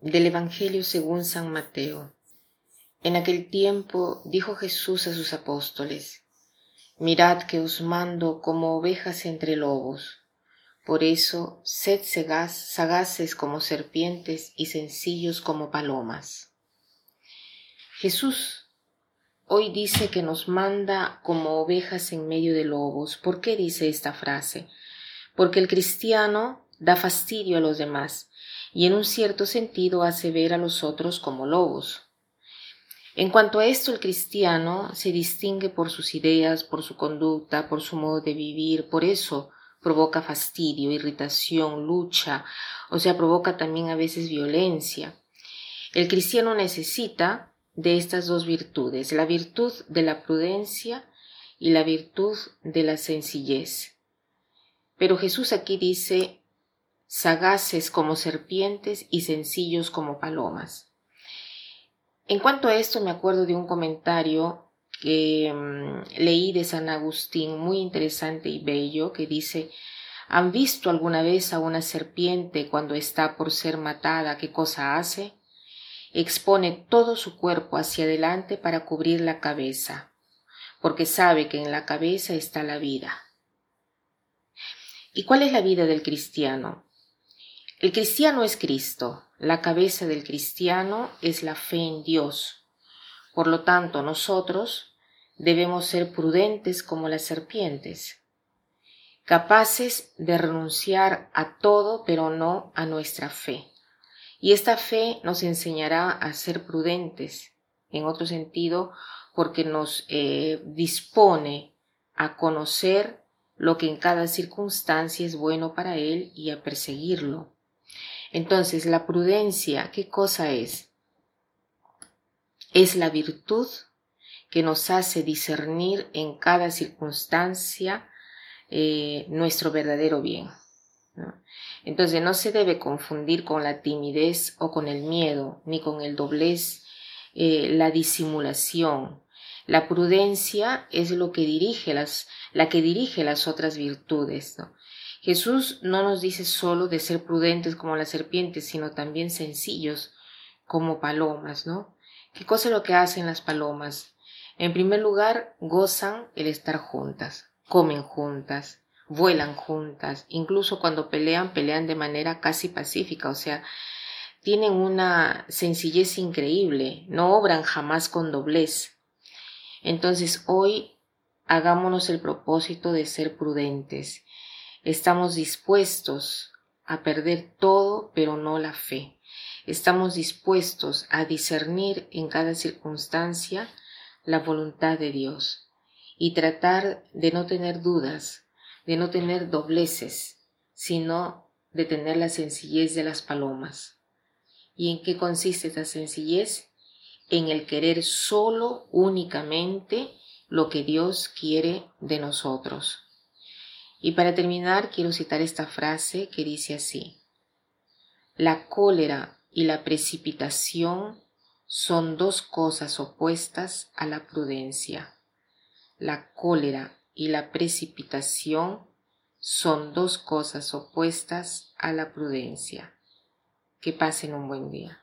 Del Evangelio según San Mateo. En aquel tiempo dijo Jesús a sus apóstoles, Mirad que os mando como ovejas entre lobos. Por eso, sed sagaces como serpientes y sencillos como palomas. Jesús hoy dice que nos manda como ovejas en medio de lobos. ¿Por qué dice esta frase? Porque el cristiano da fastidio a los demás y en un cierto sentido hace ver a los otros como lobos. En cuanto a esto, el cristiano se distingue por sus ideas, por su conducta, por su modo de vivir, por eso provoca fastidio, irritación, lucha, o sea, provoca también a veces violencia. El cristiano necesita de estas dos virtudes, la virtud de la prudencia y la virtud de la sencillez. Pero Jesús aquí dice sagaces como serpientes y sencillos como palomas. En cuanto a esto, me acuerdo de un comentario que mm, leí de San Agustín, muy interesante y bello, que dice, ¿han visto alguna vez a una serpiente cuando está por ser matada? ¿Qué cosa hace? Expone todo su cuerpo hacia adelante para cubrir la cabeza, porque sabe que en la cabeza está la vida. ¿Y cuál es la vida del cristiano? El cristiano es Cristo, la cabeza del cristiano es la fe en Dios. Por lo tanto, nosotros debemos ser prudentes como las serpientes, capaces de renunciar a todo pero no a nuestra fe. Y esta fe nos enseñará a ser prudentes, en otro sentido, porque nos eh, dispone a conocer lo que en cada circunstancia es bueno para él y a perseguirlo. Entonces, la prudencia, ¿qué cosa es? Es la virtud que nos hace discernir en cada circunstancia eh, nuestro verdadero bien. Entonces no se debe confundir con la timidez o con el miedo, ni con el doblez, eh, la disimulación. La prudencia es lo que dirige las, la que dirige las otras virtudes. Jesús no nos dice solo de ser prudentes como las serpientes, sino también sencillos como palomas, ¿no? ¿Qué cosa es lo que hacen las palomas? En primer lugar, gozan el estar juntas, comen juntas, vuelan juntas, incluso cuando pelean, pelean de manera casi pacífica, o sea, tienen una sencillez increíble, no obran jamás con doblez. Entonces hoy hagámonos el propósito de ser prudentes Estamos dispuestos a perder todo, pero no la fe. Estamos dispuestos a discernir en cada circunstancia la voluntad de Dios y tratar de no tener dudas, de no tener dobleces, sino de tener la sencillez de las palomas. ¿Y en qué consiste esta sencillez? En el querer solo, únicamente, lo que Dios quiere de nosotros. Y para terminar, quiero citar esta frase que dice así, la cólera y la precipitación son dos cosas opuestas a la prudencia. La cólera y la precipitación son dos cosas opuestas a la prudencia. Que pasen un buen día.